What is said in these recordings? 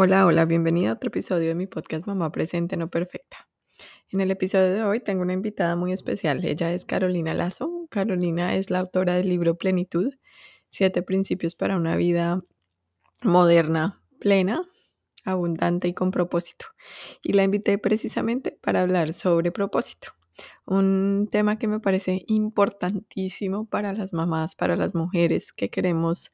Hola, hola, bienvenida a otro episodio de mi podcast Mamá Presente No Perfecta. En el episodio de hoy tengo una invitada muy especial. Ella es Carolina Lazo. Carolina es la autora del libro Plenitud, siete principios para una vida moderna, plena, abundante y con propósito. Y la invité precisamente para hablar sobre propósito, un tema que me parece importantísimo para las mamás, para las mujeres que queremos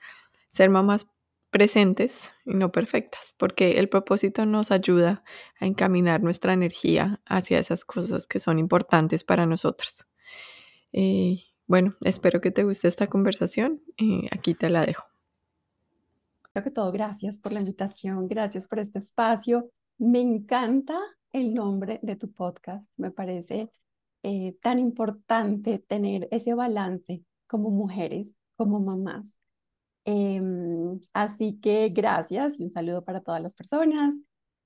ser mamás presentes y no perfectas, porque el propósito nos ayuda a encaminar nuestra energía hacia esas cosas que son importantes para nosotros. Eh, bueno, espero que te guste esta conversación. y aquí te la dejo. Creo que todo, gracias por la invitación, gracias por este espacio. Me encanta el nombre de tu podcast. Me parece eh, tan importante tener ese balance como mujeres, como mamás, Em, así que gracias y un saludo para todas las personas.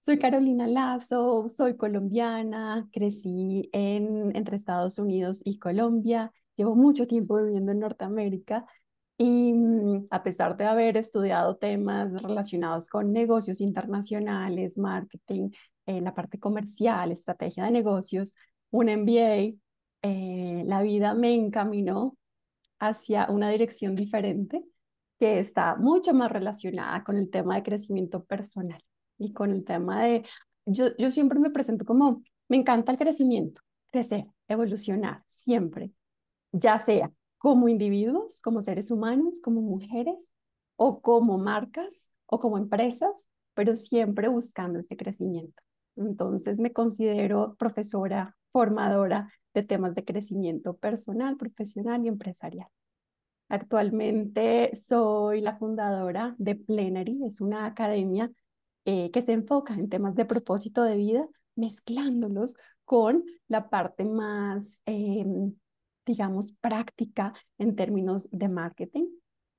Soy Carolina Lazo, soy colombiana, crecí en, entre Estados Unidos y Colombia, llevo mucho tiempo viviendo en Norteamérica y mm, a pesar de haber estudiado temas relacionados con negocios internacionales, marketing, eh, la parte comercial, estrategia de negocios, un MBA, eh, la vida me encaminó hacia una dirección diferente que está mucho más relacionada con el tema de crecimiento personal y con el tema de, yo, yo siempre me presento como, me encanta el crecimiento, crecer, evolucionar, siempre, ya sea como individuos, como seres humanos, como mujeres o como marcas o como empresas, pero siempre buscando ese crecimiento. Entonces me considero profesora, formadora de temas de crecimiento personal, profesional y empresarial. Actualmente soy la fundadora de Plenary, es una academia eh, que se enfoca en temas de propósito de vida, mezclándolos con la parte más, em, digamos, práctica en términos de marketing.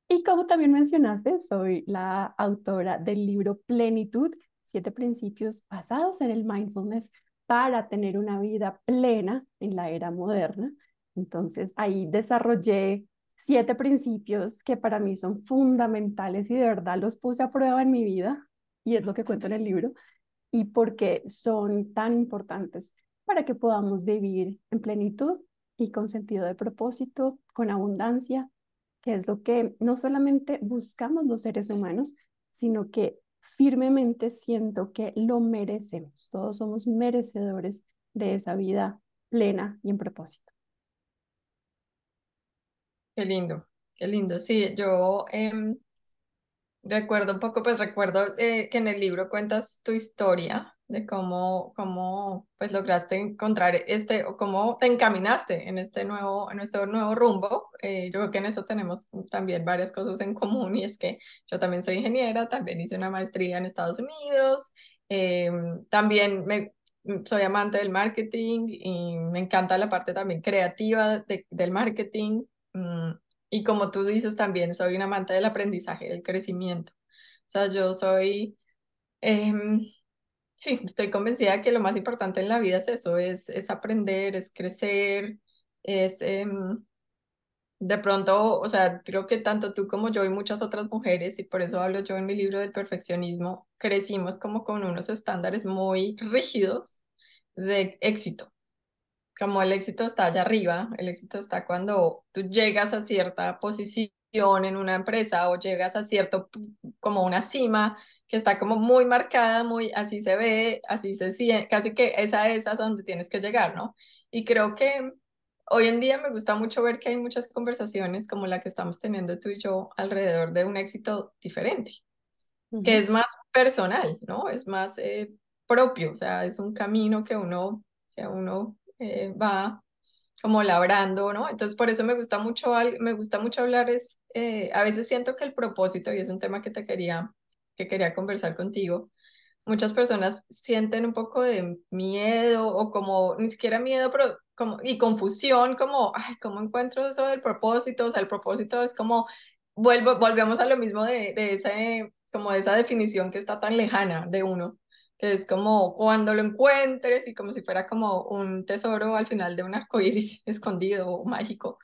Y como también mencionaste, soy la autora del libro Plenitud, siete principios basados en el mindfulness para tener una vida plena en la era moderna. Entonces ahí desarrollé siete principios que para mí son fundamentales y de verdad los puse a prueba en mi vida, y es lo que cuento en el libro, y porque son tan importantes para que podamos vivir en plenitud y con sentido de propósito, con abundancia, que es lo que no solamente buscamos los seres humanos, sino que firmemente siento que lo merecemos. Todos somos merecedores de esa vida plena y en propósito. Qué lindo, qué lindo. Sí, yo em, recuerdo un poco, pues recuerdo eh, que en el libro cuentas tu historia de cómo, cómo pues lograste encontrar este, o cómo te encaminaste en este nuevo, en este nuevo rumbo. Eh, yo creo que en eso tenemos también varias cosas en común y es que yo también soy ingeniera, también hice una maestría en Estados Unidos, em, también me, soy amante del marketing y me encanta la parte también creativa del marketing. Mm, y como tú dices también, soy un amante del aprendizaje, del crecimiento. O sea, yo soy, em, sí, estoy convencida que lo más importante en la vida es eso, es, es aprender, es crecer, es... Em, de pronto, o sea, creo que tanto tú como yo y muchas otras mujeres, y por eso hablo yo en mi libro del perfeccionismo, crecimos como con unos estándares muy rígidos de éxito como el éxito está allá arriba, el éxito está cuando tú llegas a cierta posición en una empresa o llegas a cierto, como una cima que está como muy marcada, muy así se ve, así se siente, casi que esa es a donde tienes que llegar, ¿no? Y creo que hoy en día me gusta mucho ver que hay muchas conversaciones como la que estamos teniendo tú y yo alrededor de un éxito diferente, que es más personal, ¿no? Es más eh, propio, o sea, es un camino que uno, que uno eh, va como labrando, ¿no? Entonces por eso me gusta mucho, me gusta mucho hablar, es, eh, a veces siento que el propósito, y es un tema que te quería, que quería conversar contigo, muchas personas sienten un poco de miedo o como, ni siquiera miedo, pero como, y confusión, como, ay, ¿cómo encuentro eso del propósito? O sea, el propósito es como, vuelvo, volvemos a lo mismo de, de ese, como de esa definición que está tan lejana de uno es como cuando lo encuentres y como si fuera como un tesoro al final de un arco iris escondido o mágico.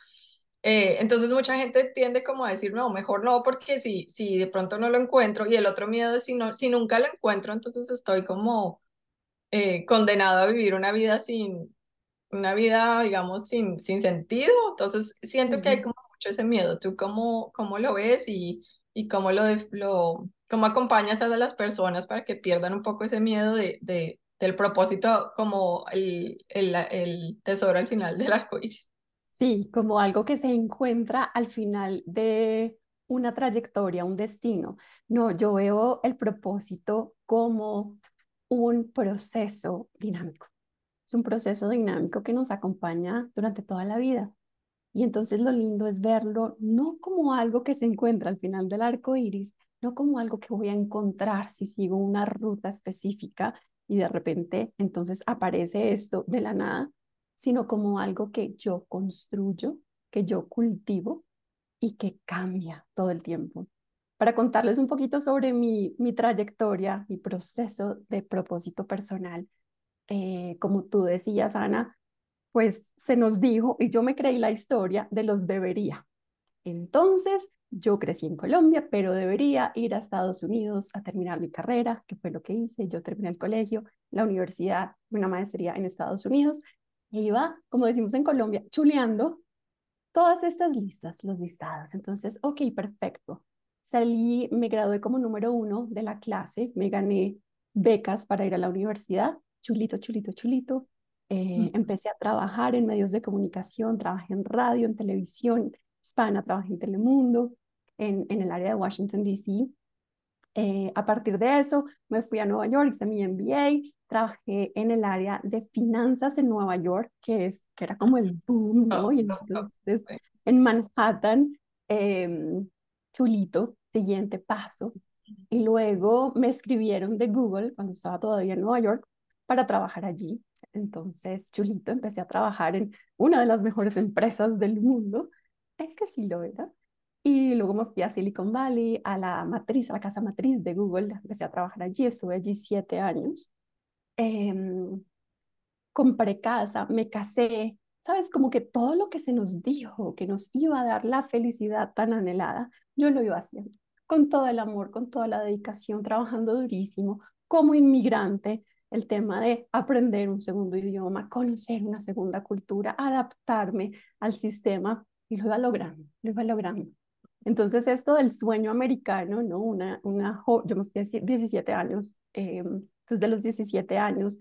Eh, entonces mucha gente tiende como a decir, no, mejor no, porque si, si de pronto no lo encuentro, y el otro miedo es si, no, si nunca lo encuentro, entonces estoy como eh, condenado a vivir una vida sin, una vida, digamos, sin, sin sentido. Entonces siento que hay como mucho ese miedo. ¿Tú cómo, cómo lo ves y, y cómo lo, lo cómo acompañas a las personas para que pierdan un poco ese miedo de, de del propósito como el, el, el tesoro al final del arco iris? Sí, como algo que se encuentra al final de una trayectoria, un destino. No, yo veo el propósito como un proceso dinámico. Es un proceso dinámico que nos acompaña durante toda la vida. Y entonces lo lindo es verlo no como algo que se encuentra al final del arco iris, no como algo que voy a encontrar si sigo una ruta específica y de repente entonces aparece esto de la nada, sino como algo que yo construyo, que yo cultivo y que cambia todo el tiempo. Para contarles un poquito sobre mi, mi trayectoria, mi proceso de propósito personal, eh, como tú decías, Ana, pues se nos dijo, y yo me creí la historia de los debería. Entonces, yo crecí en Colombia, pero debería ir a Estados Unidos a terminar mi carrera, que fue lo que hice. Yo terminé el colegio, la universidad, una maestría en Estados Unidos iba, como decimos en Colombia, chuleando todas estas listas, los listados. Entonces, ok, perfecto. Salí, me gradué como número uno de la clase, me gané becas para ir a la universidad, chulito, chulito, chulito. Eh, empecé a trabajar en medios de comunicación, trabajé en radio, en televisión hispana, trabajé en Telemundo, en, en el área de Washington, D.C. Eh, a partir de eso, me fui a Nueva York, hice mi MBA, trabajé en el área de finanzas en Nueva York, que, es, que era como el boom, ¿no? Y entonces en Manhattan, em, chulito, siguiente paso. Y luego me escribieron de Google cuando estaba todavía en Nueva York para trabajar allí. Entonces, chulito, empecé a trabajar en una de las mejores empresas del mundo. Es que sí lo era. Y luego me fui a Silicon Valley, a la matriz, a la casa matriz de Google. Empecé a trabajar allí, estuve allí siete años eh, compré casa, me casé, ¿sabes? Como que todo lo que se nos dijo que nos iba a dar la felicidad tan anhelada, yo lo iba haciendo, con todo el amor, con toda la dedicación, trabajando durísimo, como inmigrante, el tema de aprender un segundo idioma, conocer una segunda cultura, adaptarme al sistema, y lo iba logrando, lo iba logrando. Entonces, esto del sueño americano, ¿no? Una, una, yo me fui a 17 años, eh, desde los 17 años,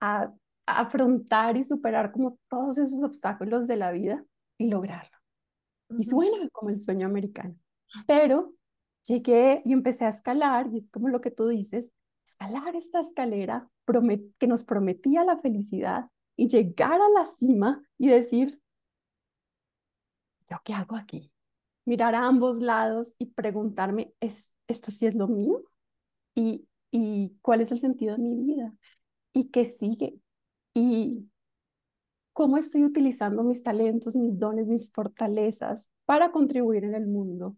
a, afrontar y superar como todos esos obstáculos de la vida y lograrlo. Y suena como el sueño americano. Pero llegué y empecé a escalar, y es como lo que tú dices, escalar esta escalera que nos prometía la felicidad y llegar a la cima y decir, ¿yo qué hago aquí? Mirar a ambos lados y preguntarme, ¿es, ¿esto sí es lo mío? Y y cuál es el sentido de mi vida y qué sigue y cómo estoy utilizando mis talentos, mis dones, mis fortalezas para contribuir en el mundo.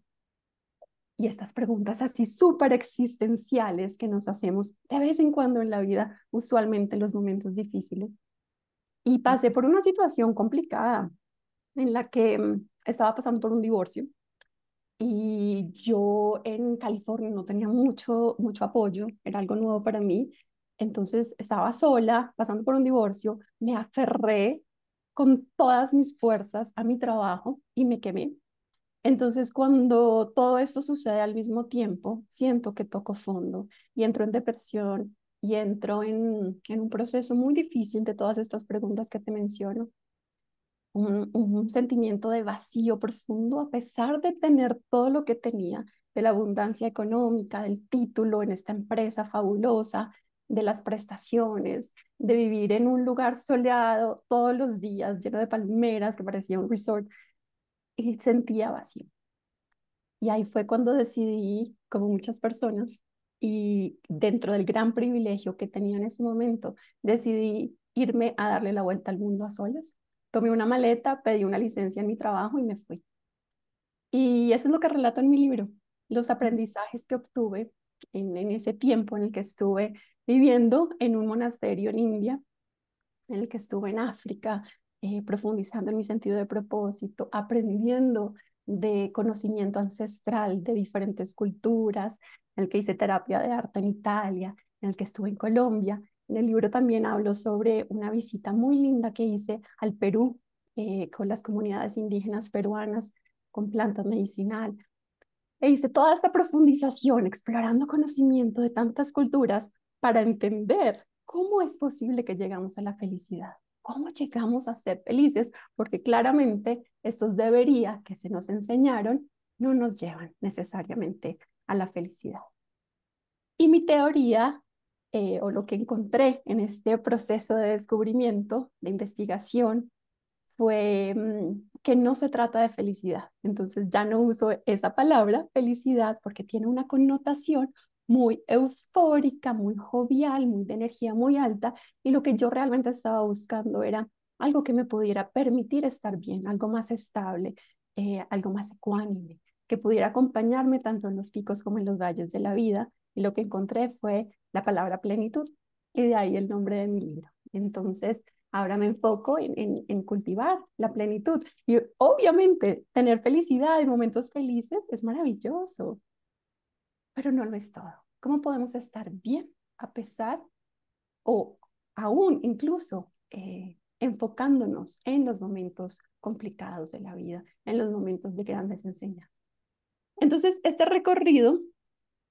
Y estas preguntas así súper existenciales que nos hacemos de vez en cuando en la vida, usualmente en los momentos difíciles. Y pasé por una situación complicada en la que mm, estaba pasando por un divorcio y yo en California no tenía mucho, mucho apoyo, era algo nuevo para mí. Entonces estaba sola, pasando por un divorcio, me aferré con todas mis fuerzas a mi trabajo y me quemé. Entonces cuando todo esto sucede al mismo tiempo, siento que toco fondo y entro en depresión y entro en, en un proceso muy difícil de todas estas preguntas que te menciono. Un, sentimiento de vacío profundo a pesar de tener todo lo que tenía, de la abundancia económica, del título en esta empresa fabulosa, de las prestaciones, de vivir en un lugar soleado todos los días, lleno de palmeras, que parecía un resort, y sentía vacío. Y ahí fue cuando decidí, como muchas personas, y dentro del gran privilegio que tenía en ese momento, decidí irme a darle la vuelta al mundo a solas tomé una maleta, pedí una licencia en mi trabajo y me fui. Y eso es lo que relato en mi libro, los aprendizajes que obtuve en, en ese tiempo en el que estuve viviendo en un monasterio en India, en el que estuve en África, eh, profundizando en mi sentido de propósito, aprendiendo de conocimiento ancestral de diferentes culturas, en el que hice terapia de arte en Italia, en el que estuve en Colombia. En el libro también hablo sobre una visita muy linda que hice al Perú eh, con las comunidades indígenas peruanas con plantas medicinal. E hice toda esta profundización explorando conocimiento de tantas culturas para entender cómo es posible que llegamos a la felicidad. ¿Cómo llegamos a ser felices? Porque claramente estos debería que se nos enseñaron no nos llevan necesariamente a la felicidad. Y mi teoría, eh, o lo que encontré en este proceso de descubrimiento, de investigación, fue mm, que no se trata de felicidad. Entonces ya no uso esa palabra, felicidad, porque tiene una connotación muy eufórica, muy jovial, muy de energía muy alta, y lo que yo realmente estaba buscando era algo que me pudiera permitir estar bien, algo más estable, eh, algo más ecuánime, que pudiera acompañarme tanto en los picos como en los valles de la vida. Y lo que encontré fue la palabra plenitud, y de ahí el nombre de mi libro. Entonces, ahora me enfoco en, en, en cultivar la plenitud. Y obviamente, tener felicidad y momentos felices es maravilloso, pero no lo es todo. ¿Cómo podemos estar bien a pesar o aún incluso eh, enfocándonos en los momentos complicados de la vida, en los momentos de grandes enseñanzas? Entonces, este recorrido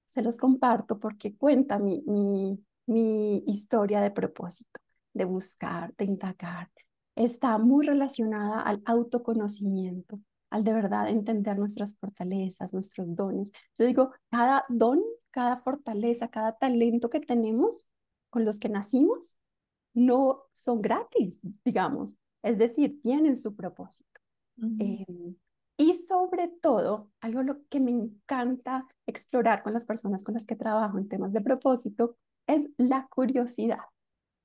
se los comparto porque cuenta mi, mi, historia de propósito, de buscar, de indagar. Está muy relacionada al autoconocimiento, al de verdad entender nuestras fortalezas, nuestros dones. Yo digo, cada don, cada fortaleza, cada talento que tenemos con los que nacimos, no son gratis, digamos. Es decir, tienen su propósito. Em, y sobre todo, algo lo que me encanta explorar con las personas con las que trabajo en temas de propósito es la curiosidad.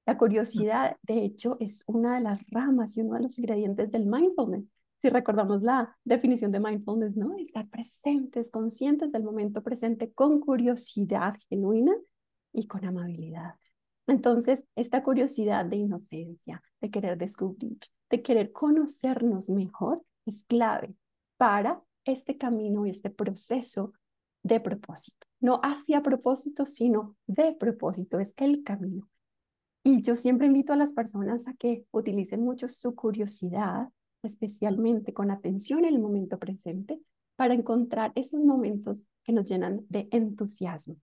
La curiosidad, de hecho, es una de las ramas y uno de los ingredientes del mindfulness si recordamos la definición de mindfulness, ¿no? Estar presentes, conscientes del momento presente con curiosidad genuina y con amabilidad. Entonces, esta curiosidad de inocencia, de querer descubrir, de querer conocernos mejor, es clave para este camino y este proceso de propósito. No hacia propósito, sino de propósito, es el camino. Y yo siempre invito a las personas a que utilicen mucho su curiosidad especialmente con atención en el momento presente, para encontrar esos momentos que nos llenan de entusiasmo.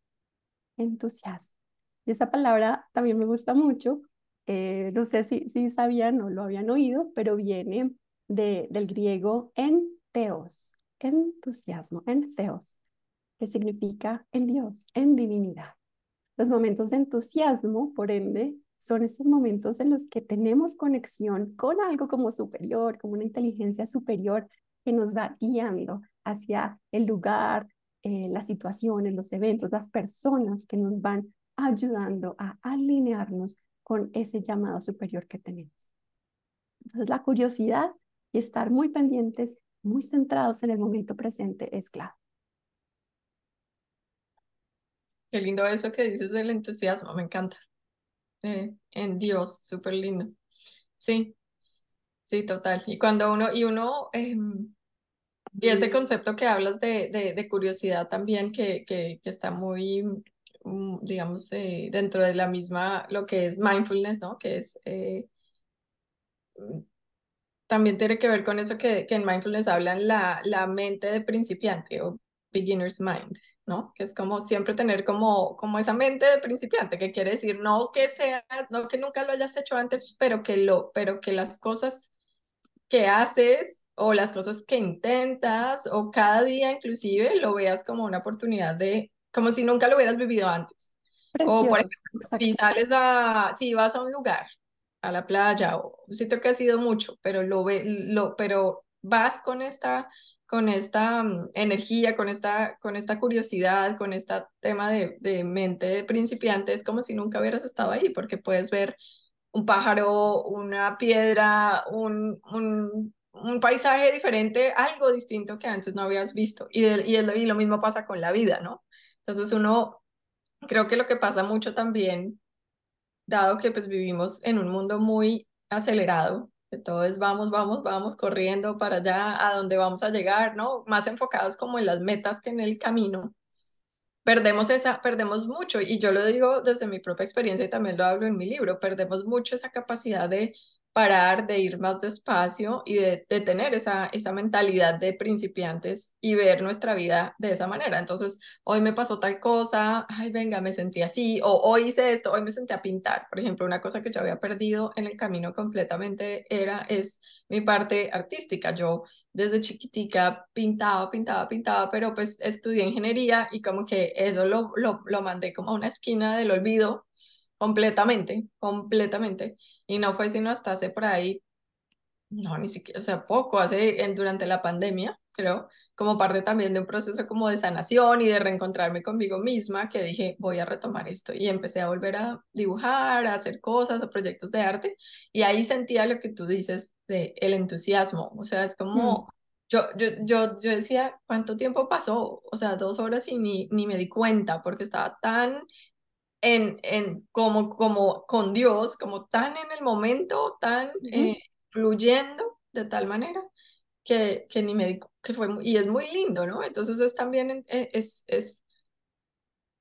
Entusiasmo. Y esa palabra también me gusta mucho. Eh, no sé si, si sabían o lo habían oído, pero viene de, del griego enteos, entusiasmo, enteos, que significa en Dios, en divinidad. Los momentos de entusiasmo, por ende, son estos momentos en los que tenemos conexión con algo como superior, como una inteligencia superior que nos va guiando hacia el lugar, eh, las situaciones, los eventos, las personas que nos van ayudando a alinearnos con ese llamado superior que tenemos. Entonces la curiosidad y estar muy pendientes, muy centrados en el momento presente es clave. Qué lindo eso que dices del entusiasmo, me encanta. Eh, en Dios, súper lindo. Sí, sí, total. Y cuando uno, y uno, em, y ese concepto que hablas de, de, curiosidad también, que, que, que, está muy, mm, digamos, eh, dentro de la misma, lo que es mindfulness, ¿no? Que es, eh, mm, también tiene que ver con eso que, que en mindfulness hablan la, la mente de principiante o beginner's mind. ¿No? Que es como siempre tener como, como esa mente de principiante, que quiere decir no que sea, no que nunca lo hayas hecho antes, pero que lo, pero que las cosas que haces o las cosas que intentas o cada día inclusive lo veas como una oportunidad de, como si nunca lo hubieras vivido antes. O por ejemplo, si sales a, si vas a un lugar, a la playa o un sitio que ha sido mucho, pero lo ve, lo, pero vas con esta con esta mm, energía, con esta, con esta curiosidad, con este tema de, de mente de principiante, es como si nunca hubieras estado ahí, porque puedes ver un pájaro, una piedra, un, un, un paisaje diferente, algo distinto que antes no habías visto. Y, y, y, lo mismo pasa con la vida, ¿no? Entonces uno, creo que lo que pasa mucho también, dado que pues vivimos en un mundo muy acelerado, que todo es vamos, vamos, vamos corriendo para allá, a donde vamos a llegar, ¿no? Más enfocados como en las metas que en el camino. Perdemos esa, perdemos mucho, y yo lo digo desde mi propia experiencia y también lo hablo en mi libro, perdemos mucho esa capacidad de parar, de ir más despacio y de, de, tener esa, esa mentalidad de principiantes y ver nuestra vida de esa manera. Entonces, hoy me pasó tal cosa, ay, venga, me sentí así, o hoy hice esto, hoy me senté a pintar. Por ejemplo, una cosa que yo había perdido en el camino completamente era, es mi parte artística. Yo desde chiquitica pintaba, pintaba, pintaba, pero pues estudié ingeniería y como que eso lo, lo, lo mandé como a una esquina del olvido completamente, completamente. Y no fue sino hasta hace por ahí, no, ni siquiera, o sea, poco, hace en, durante la pandemia, creo, como parte también de un proceso como de sanación y de reencontrarme conmigo misma, que dije, voy a retomar esto. Y empecé a volver a dibujar, a hacer cosas, a proyectos de arte, y ahí sentía lo que tú dices de el entusiasmo, o sea, es como... Mm. Yo, yo, yo, yo decía, ¿cuánto tiempo pasó? O sea, dos horas y ni, ni me di cuenta porque estaba tan en, en como, como con Dios, como tan en el momento, tan eh, fluyendo de tal manera que, que ni me que fue, y es muy lindo, ¿no? Entonces es también, eh, es, es,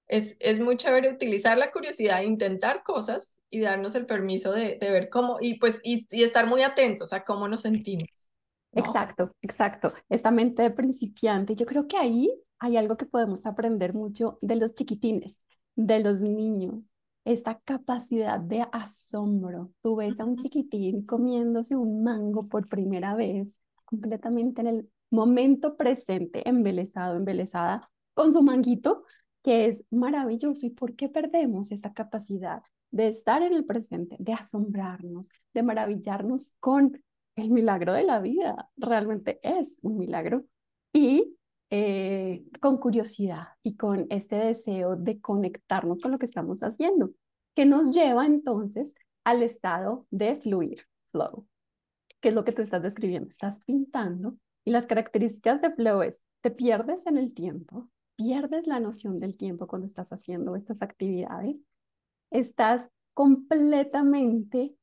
es, es muy chévere utilizar la curiosidad, intentar cosas y darnos el permiso de, de ver cómo, y pues, y, y, estar muy atentos a cómo nos sentimos. ¿no? Exacto, exacto. Esta mente de principiante, yo creo que ahí hay algo que podemos aprender mucho de los chiquitines de los niños, esta capacidad de asombro. Tú ves a un chiquitín comiéndose un mango por primera vez, completamente en el momento presente, embelesado, embelesada, con su manguito, que es maravilloso. ¿Y por qué perdemos esta capacidad de estar en el presente, de asombrarnos, de maravillarnos con el milagro de la vida? Realmente es un milagro. Y eh, con curiosidad y con este deseo de conectarnos con lo que estamos haciendo, que nos lleva entonces al estado de fluir, flow, que es lo que tú estás describiendo. Estás pintando y las características de flow es, te pierdes en el tiempo, pierdes la noción del tiempo cuando estás haciendo estas actividades, estás completamente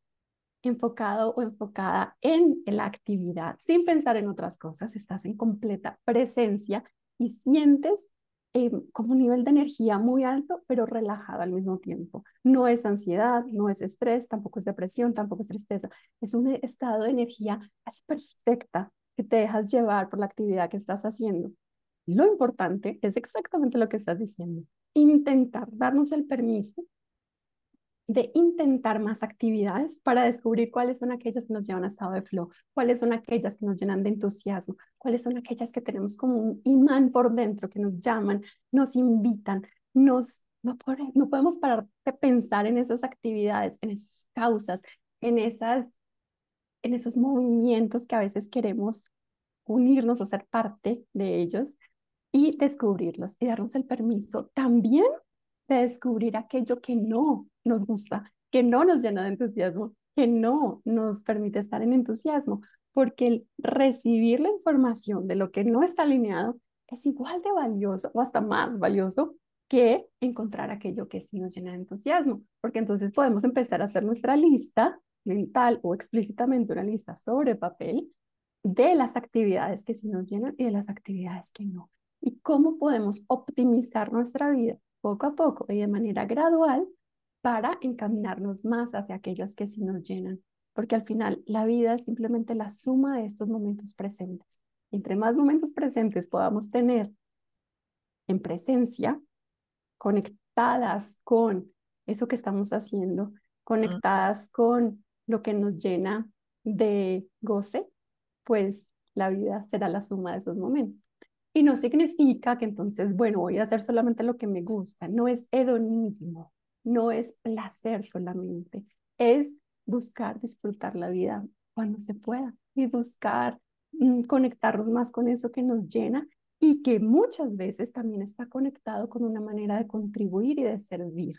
enfocado o enfocada en la actividad, sin pensar en otras cosas, estás en completa presencia y sientes eh, como un nivel de energía muy alto, pero relajado al mismo tiempo. No es ansiedad, no es estrés, tampoco es depresión, tampoco es tristeza. Es un estado de energía así perfecta que te dejas llevar por la actividad que estás haciendo. Lo importante es exactamente lo que estás diciendo. Intentar darnos el permiso de intentar más actividades para descubrir cuáles son aquellas que nos llevan a estado de flow, cuáles son aquellas que nos llenan de entusiasmo, cuáles son aquellas que tenemos como un imán por dentro, que nos llaman, nos invitan, nos, no, podemos parar de pensar en esas actividades, en esas causas, en, esas, en esos movimientos que a veces queremos unirnos o ser parte de ellos y descubrirlos y darnos el permiso también de descubrir aquello que no nos gusta, que no nos llena de entusiasmo, que no nos permite estar en entusiasmo, porque el recibir la información de lo que no está alineado es igual de valioso o hasta más valioso que encontrar aquello que sí nos llena de entusiasmo, porque entonces podemos empezar a hacer nuestra lista mental o explícitamente una lista sobre papel de las actividades que sí nos llenan y de las actividades que no. Y cómo podemos optimizar nuestra vida poco a poco y de manera gradual para encaminarnos más hacia aquellas que sí nos llenan, porque al final la vida es simplemente la suma de estos momentos presentes. Entre más momentos presentes podamos tener en presencia, conectadas con eso que estamos haciendo, conectadas con lo que nos llena de goce, pues la vida será la suma de esos momentos. Y no significa que entonces, bueno, voy a hacer solamente lo que me gusta. No es hedonismo, no es placer solamente. Es buscar disfrutar la vida cuando se pueda y buscar mm, conectarnos más con eso que nos llena y que muchas veces también está conectado con una manera de contribuir y de servir.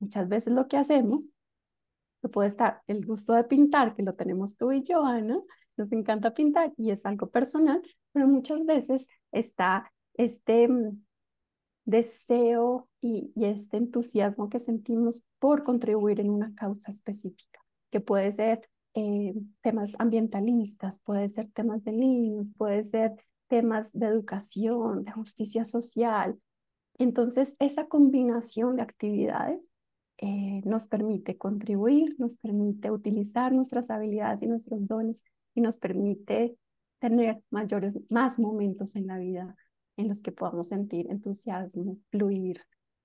Muchas veces lo que hacemos, puede estar el gusto de pintar, que lo tenemos tú y yo, Ana, nos encanta pintar y es algo personal, pero muchas veces está este mm, deseo y, este entusiasmo que sentimos por contribuir en una causa específica, que puede ser eh, temas ambientalistas, puede ser temas de niños, puede ser temas de educación, de justicia social. Entonces, esa combinación de actividades eh, nos permite contribuir, nos permite utilizar nuestras habilidades y nuestros dones y nos permite tener mayores, más momentos en la vida en los que podamos sentir entusiasmo, fluir,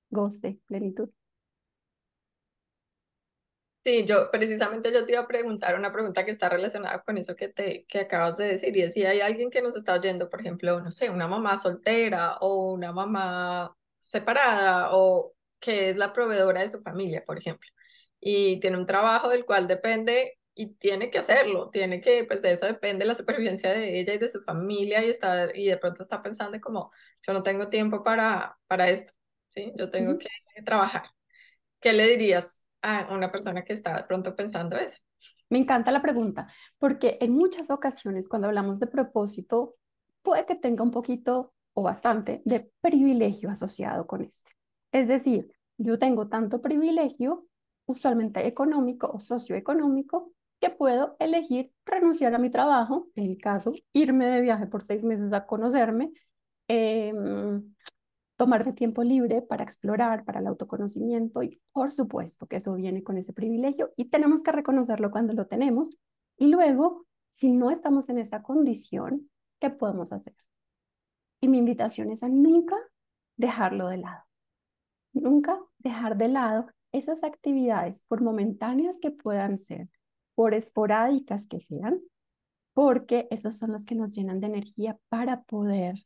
goce, plenitud. Sí, yo precisamente yo te iba a preguntar una pregunta que está relacionada con eso que te que acabas de decir y es si hay alguien que nos está oyendo, por ejemplo, no sé, una mamá soltera o una mamá separada o que es la proveedora de su familia, por ejemplo, y tiene un trabajo del cual depende y tiene que hacerlo, tiene que, pues de eso depende la supervivencia de ella y de su familia y estar, y de pronto está pensando como, yo no tengo tiempo para, para esto, ¿sí? Yo tengo que trabajar. ¿Qué le dirías a una persona que está pronto pensando eso? Me encanta la pregunta, porque en muchas ocasiones cuando hablamos de propósito, puede que tenga un poquito o bastante de privilegio asociado con este. Es decir, yo tengo tanto privilegio, usualmente económico o socioeconómico, que puedo elegir renunciar a mi trabajo, en mi caso, irme de viaje por seis meses a conocerme, eh, tomarme tiempo libre para explorar, para el autoconocimiento y por supuesto que eso viene con ese privilegio y tenemos que reconocerlo cuando lo tenemos y luego, si no estamos en esa condición, ¿qué podemos hacer? Y mi invitación es a nunca dejarlo de lado, nunca dejar de lado esas actividades, por momentáneas que puedan ser, por esporádicas que sean, porque esos son los que nos llenan de energía para poder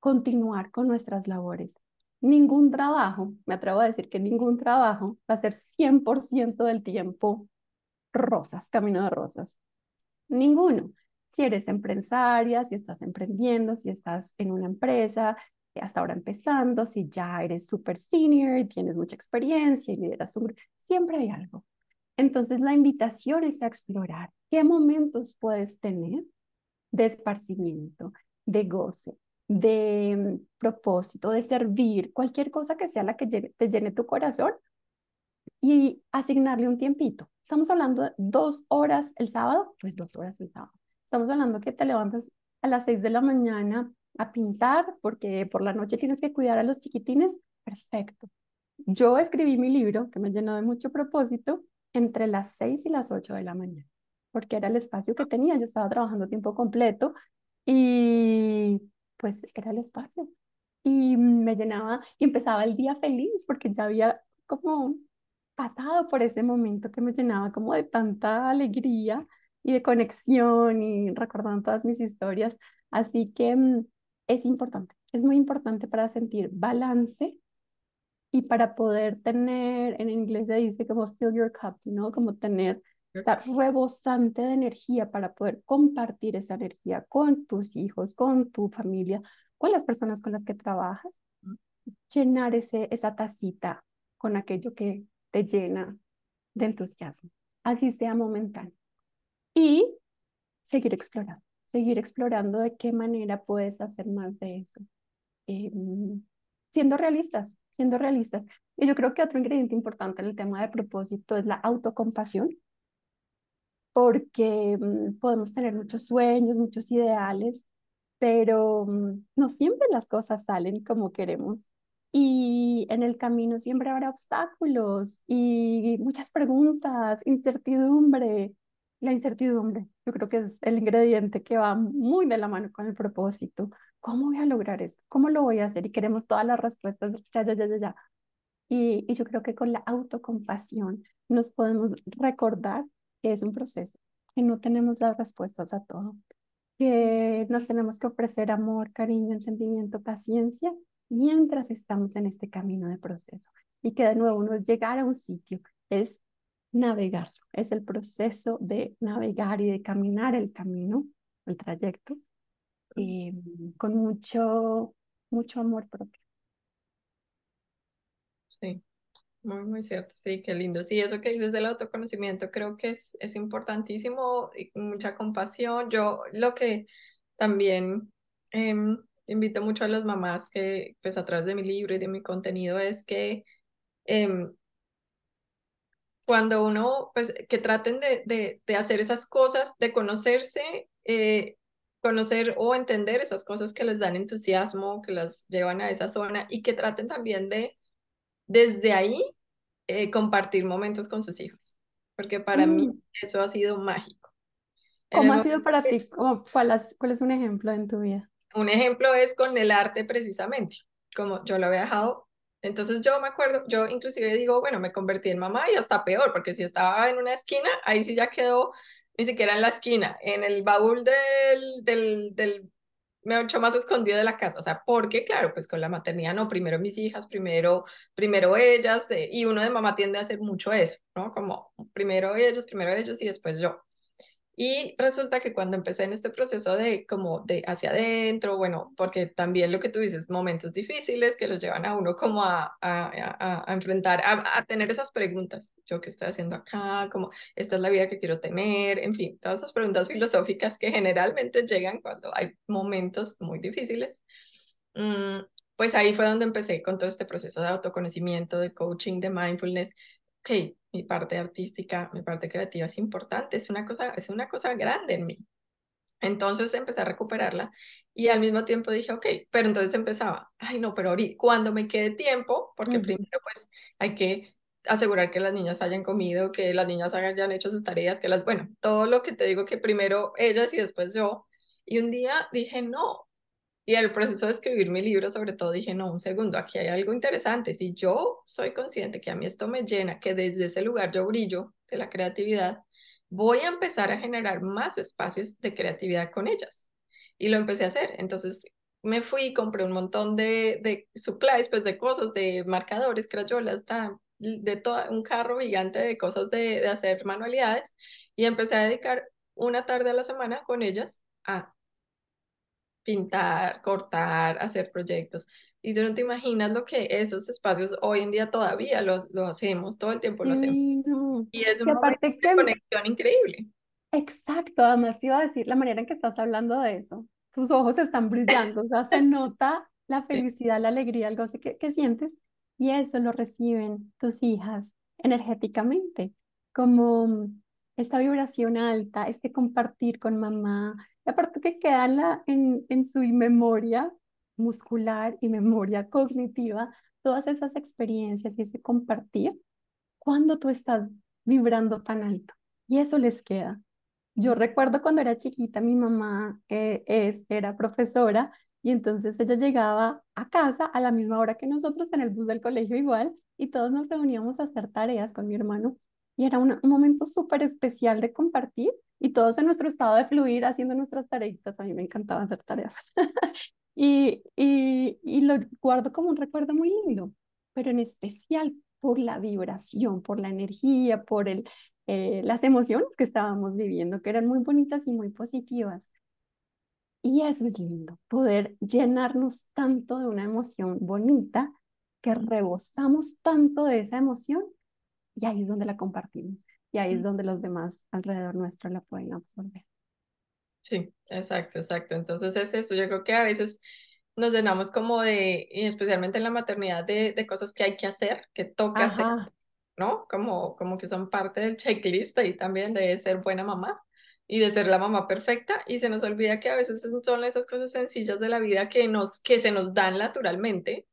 continuar con nuestras labores. Ningún trabajo, me atrevo a decir que ningún trabajo va a ser 100% del tiempo rosas, camino de rosas. Ninguno. Si eres empresaria, si estás emprendiendo, si estás en una empresa, hasta ahora empezando, si ya eres super senior, tienes mucha experiencia y lideras un siempre hay algo. Entonces la invitación es a explorar qué momentos puedes tener de esparcimiento, de goce, de mm, propósito, de servir, cualquier cosa que sea la que te llene tu corazón y asignarle un tiempito. Estamos hablando de dos horas el sábado, pues dos horas el sábado. Estamos hablando que te levantas a las seis de la mañana a pintar porque por la noche tienes que cuidar a los chiquitines. Perfecto. Yo escribí mi libro, que me llenó de mucho propósito, entre las seis y las ocho de la mañana, porque era el espacio que tenía. Yo estaba trabajando tiempo completo y pues era el espacio. Y me llenaba y empezaba el día feliz porque ya había como pasado por ese momento que me llenaba como de tanta alegría y de conexión y recordando todas mis historias. Así que mm, es importante, es muy importante para sentir balance y para poder tener, en inglés se dice como fill your cup, ¿no? Como tener Está rebosante de energía para poder compartir esa energía con tus hijos, con tu familia, con las personas con las que trabajas. Llenar ese, esa tacita con aquello que te llena de entusiasmo, así sea momentáneo. Y seguir explorando, seguir explorando de qué manera puedes hacer más de eso. Em, siendo realistas, siendo realistas. Y yo creo que otro ingrediente importante en el tema de propósito es la autocompasión porque mm, podemos tener muchos sueños, muchos ideales, pero mm, no siempre las cosas salen como queremos. Y en el camino siempre habrá obstáculos y muchas preguntas, incertidumbre. La incertidumbre, yo creo que es el ingrediente que va muy de la mano con el propósito. ¿Cómo voy a lograr esto? ¿Cómo lo voy a hacer? Y queremos todas las respuestas ya, ya, ya, ya. Y, y yo creo que con la autocompasión nos podemos recordar que es un proceso, que no tenemos las respuestas a todo, que nos tenemos que ofrecer amor, cariño, entendimiento, paciencia mientras estamos en este camino de proceso y que de nuevo no es llegar a un sitio, es navegar, es el proceso de navegar y de caminar el camino, el trayecto, eh, con mucho, mucho amor propio. Sí, muy, muy cierto, sí, qué lindo. Sí, eso que dices del autoconocimiento creo que es, es importantísimo y mucha compasión. Yo lo que también em, invito mucho a las mamás que, pues a través de mi libro y de mi contenido es que em, cuando uno, pues, que traten de, de, de hacer esas cosas, de conocerse, eh, conocer o entender esas cosas que les dan entusiasmo, que las llevan a esa zona y que traten también de, desde ahí, eh, compartir momentos con sus hijos, porque para mí Mm, eso ha sido mágico. ¿Cómo ha sido para que- ti? ¿Cómo- ¿Cuál, has- cuál es un ejemplo en tu vida? un ejemplo es con el arte precisamente, como yo lo había dejado. Entonces yo me acuerdo, yo inclusive digo, bueno, me convertí en mamá y hasta peor, porque si estaba en una esquina, ahí sí ya quedó ni siquiera en la esquina, en el baúl del, del, del me hecho más escondido de la casa, o sea, porque claro, pues con la maternidad no, primero mis hijas, primero, primero ellas, eh, y uno de mamá tiende a hacer mucho eso, ¿no? Como primero ellos, primero ellos y después yo. Y resulta que cuando empecé en este proceso de como de hacia adentro, bueno, porque también lo que tú dices, momentos difíciles que los llevan a uno como a, a, a, enfrentar, a, a, tener esas preguntas, yo qué estoy haciendo acá, como esta es la vida que quiero tener, en fin, todas esas preguntas filosóficas que generalmente llegan cuando hay momentos muy difíciles. Mm, pues ahí fue donde empecé con todo este proceso de autoconocimiento, de coaching, de mindfulness, ok, mi parte artística, mi parte creativa es importante, es una cosa, es una cosa grande en mí. Entonces empecé a recuperarla y al mismo tiempo dije, ok, pero entonces empezaba, ay no, pero ahorita, cuando me quede tiempo, porque primero pues hay que asegurar que las niñas hayan comido, que las niñas hayan hecho sus tareas, que las, bueno, todo lo que te digo que primero ellas y después yo. Y un día dije, no, y el proceso de escribir mi libro, sobre todo, dije, no, un segundo, aquí hay algo interesante. Si yo soy consciente que a mí esto me llena, que desde ese lugar yo brillo de la creatividad, voy a empezar a generar más espacios de creatividad con ellas. Y lo empecé a hacer. Entonces me fui, compré un montón de, de supplies, pues de cosas, de marcadores, crayolas, de todo, un carro gigante de cosas de, de hacer manualidades. Y empecé a dedicar una tarde a la semana con ellas a pintar, cortar, hacer proyectos. Y tú no te imaginas lo que esos espacios hoy en día todavía lo, lo hacemos, todo el tiempo lo hacemos. Y es Y un momento aparte de que, conexión increíble. exacto, además te iba a decir la manera en que estás hablando de eso. Tus ojos están brillando, o sea, se nota la Sí. felicidad, la alegría, algo así que, que sientes, y eso lo reciben tus hijas energéticamente, como esta vibración alta, este compartir con mamá, aparte que queda en, en su memoria muscular y memoria cognitiva, todas esas experiencias y ese compartir cuando tú estás vibrando tan alto. Y eso les queda. Yo recuerdo cuando era chiquita, mi mamá eh, es, era profesora y entonces ella llegaba a casa a la misma hora que nosotros en el bus del colegio igual y todos nos reuníamos a hacer tareas con mi hermano y era una- un momento súper especial de compartir y todos en nuestro estado de fluir haciendo nuestras tareitas. A mí me encantaba hacer tareas y, y, y lo guardo como un recuerdo muy lindo, pero en especial por la vibración, por la energía, por el, eh, las emociones que estábamos viviendo, que eran muy bonitas y muy positivas. Y eso es lindo, poder llenarnos tanto de una emoción bonita que rebosamos tanto de esa emoción y ahí es donde la compartimos y ahí es donde los demás alrededor nuestro la pueden absorber. Sí, exacto, exacto. Entonces es eso. Yo creo que a veces nos llenamos como de, y especialmente en la maternidad, de, de cosas que hay que hacer, que toca hacer, Ajá, ¿no? Como, como que son parte del checklist y también de ser buena mamá y de ser la mamá perfecta. Y se nos olvida que a veces son esas cosas sencillas de la vida que, nos, que se nos dan naturalmente.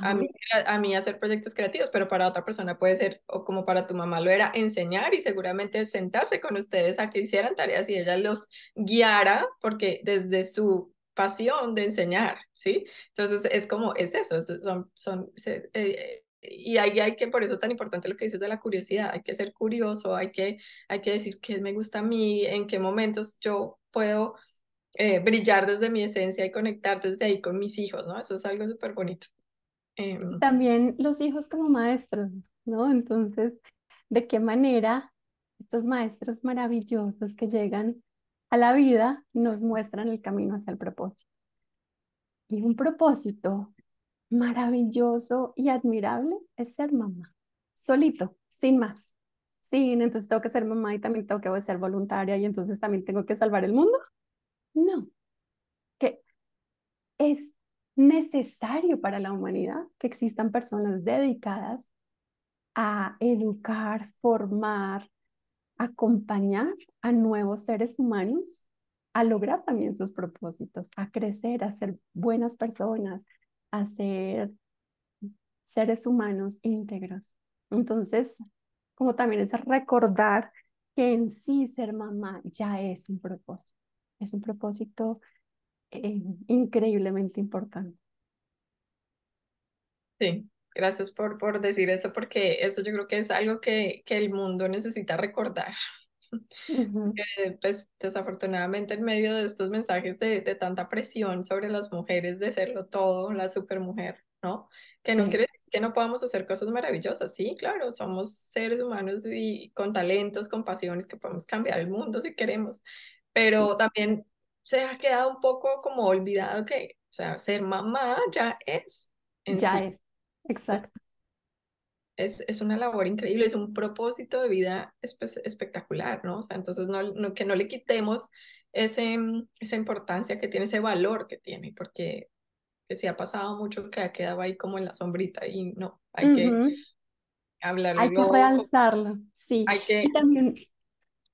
A mí, a mí hacer proyectos creativos, pero para otra persona puede ser, o como para tu mamá lo era, enseñar y seguramente sentarse con ustedes a que hicieran tareas y ella los guiara, porque desde su pasión de enseñar, ¿sí? Entonces es como, es eso, es- son, son, se- eh, y ahí hay que, por eso es tan importante lo que dices de la curiosidad, hay que ser curioso, hay que, hay que decir qué me gusta a mí, en qué momentos yo puedo eh, brillar desde mi esencia y conectar desde ahí con mis hijos, ¿no? Eso es algo súper bonito. Em, También los hijos como maestros, ¿no? Entonces, ¿de qué manera estos maestros maravillosos que llegan a la vida nos muestran el camino hacia el propósito? Y un propósito maravilloso y admirable es ser mamá, solito, sin más. Sin, entonces tengo que ser mamá y también tengo que ser voluntaria y entonces también tengo que salvar el mundo. No, que es necesario para la humanidad que existan personas dedicadas a educar, formar, acompañar a nuevos seres humanos a lograr también sus propósitos, a crecer, a ser buenas personas, a ser seres humanos íntegros. Entonces, como también es recordar que en sí ser mamá ya es un propósito, es un propósito eh, increíblemente importante. Sí, gracias por, por decir eso, porque eso yo creo que es algo que, que el mundo necesita recordar. pues desafortunadamente en medio de estos mensajes de, de, tanta presión sobre las mujeres de serlo todo, la supermujer, ¿no? Que no quiere decir que no podamos hacer cosas maravillosas, sí, claro, somos seres humanos y con talentos, con pasiones que podemos cambiar el mundo si queremos, pero también se ha quedado un poco como olvidado que, o sea, ser mamá ya es. Ya es, exacto es, es, una labor increíble, es un propósito de vida espectacular, ¿no? O sea, entonces no, no, que no le quitemos ese, esa importancia que tiene, ese valor que tiene, porque que sí ha pasado mucho que ha quedado ahí como en la sombrita y no, hay que hablarlo. Hay que realzarlo, sí. Hay que... y, también,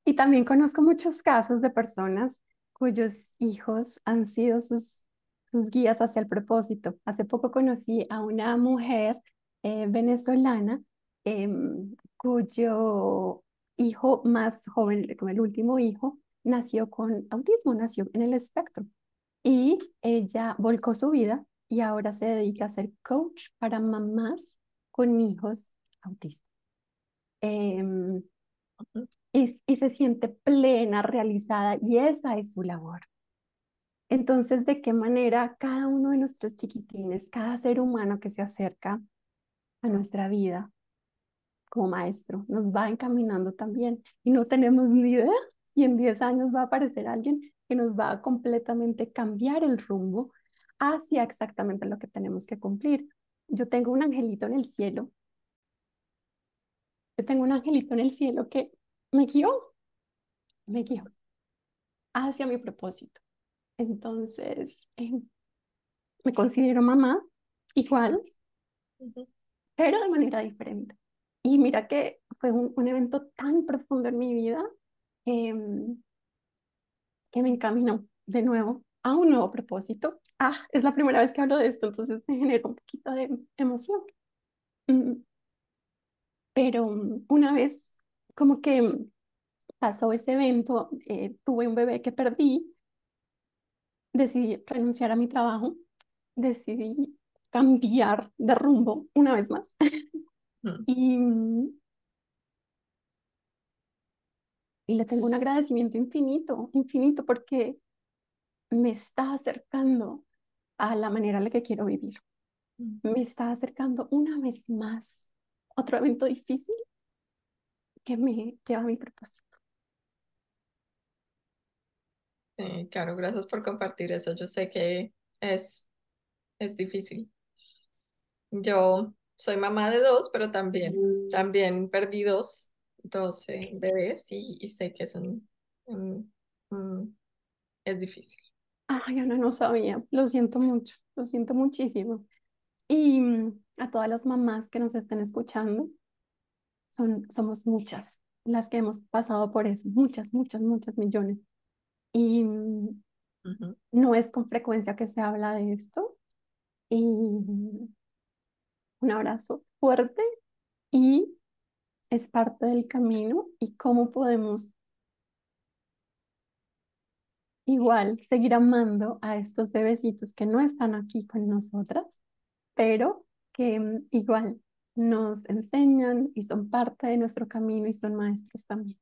y también conozco muchos casos de personas cuyos hijos han sido sus, sus guías hacia el propósito. Hace poco conocí a una mujer eh, venezolana em, cuyo hijo más joven, como el último hijo, nació con autismo, nació en el espectro. Y ella volcó su vida y ahora se dedica a ser coach para mamás con hijos autistas. Em, y, se siente plena, realizada, y esa es su labor. Entonces, ¿de qué manera cada uno de nuestros chiquitines, cada ser humano que se acerca a nuestra vida como maestro, nos va encaminando también y no tenemos ni idea y en 10 años va a aparecer alguien que nos va a completamente cambiar el rumbo hacia exactamente lo que tenemos que cumplir. Yo tengo un angelito en el cielo. Yo tengo un angelito en el cielo que me guió, me guió hacia mi propósito. Entonces, eh, me considero mamá igual, pero de manera diferente. Y mira que fue un, un evento tan profundo en mi vida em, que me encaminó de nuevo a un nuevo propósito. Ah, es la primera vez que hablo de esto, entonces me genera un poquito de emoción. Mm, pero una vez como que pasó ese evento, eh, tuve un bebé que perdí, decidí renunciar a mi trabajo, decidí cambiar de rumbo una vez más. Mm. y, y le tengo un agradecimiento infinito, infinito, porque me está acercando a la manera en la que quiero vivir. Mm. Me está acercando una vez más otro evento difícil que me lleva a mi propósito. claro, gracias por compartir eso. Yo sé que es, es difícil. Yo soy mamá de dos, pero también, también perdí dos, dos bebés y, sé que es, es difícil. Ay, Ana, no sabía. Lo siento mucho, lo siento muchísimo. Y mm, a todas las mamás que nos estén escuchando, son, somos muchas las que hemos pasado por eso, muchas, muchas, muchas millones. Y mm, no es con frecuencia que se habla de esto. Y un abrazo fuerte y es parte del camino y cómo podemos igual seguir amando a estos bebecitos que no están aquí con nosotras, pero que mm, igual nos enseñan y son parte de nuestro camino y son maestros también.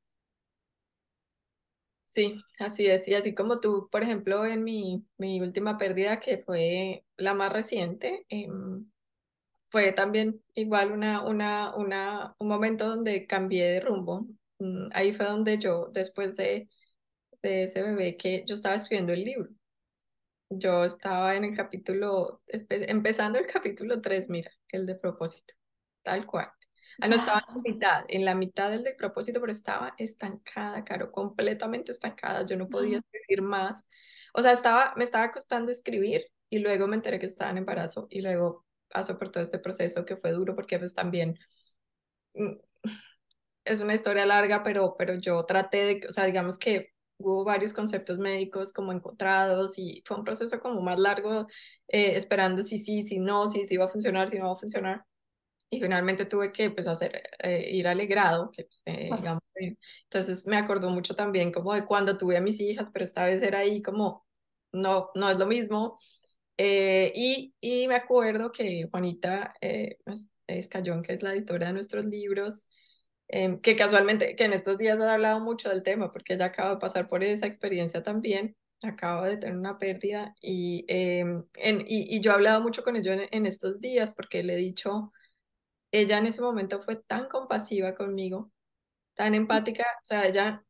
Sí, así es. Y así como tú, por ejemplo, en mi, mi última pérdida, que fue la más reciente, eh, fue también igual una, una, una, un momento donde cambié de rumbo. Mm, ahí fue donde yo, después de, de ese bebé, que yo estaba escribiendo el libro. Yo estaba en el capítulo, empezando el capítulo 3, mira, el de propósito, tal cual. Ah, no, estaba en la mitad, en la mitad del de propósito, pero estaba estancada, Caro, completamente estancada. Yo no podía escribir más. O sea, estaba, me estaba costando escribir y luego me enteré que estaba en embarazo y luego pasó por todo este proceso que fue duro porque pues también mm, es una historia larga, pero, pero yo traté de, o sea, digamos que hubo varios conceptos médicos como encontrados y fue un proceso como más largo, eh, esperando si sí, si no, si sí va a funcionar, si no va a funcionar. Y finalmente tuve que pues, hacer, eh, ir al grado, que, eh, digamos, entonces me acordó mucho también como de cuando tuve a mis hijas, pero esta vez era ahí como, no, no es lo mismo. Eh, y, y me acuerdo que Juanita eh, pues, Escayón, que es la editora de nuestros libros, em, que casualmente, que en estos días ha hablado mucho del tema, porque ella acaba de pasar por esa experiencia también, acaba de tener una pérdida, y, em, en, y, y yo he hablado mucho con ella en, en estos días, porque le he dicho, ella en ese momento fue tan compasiva conmigo, tan empática, o sea, ella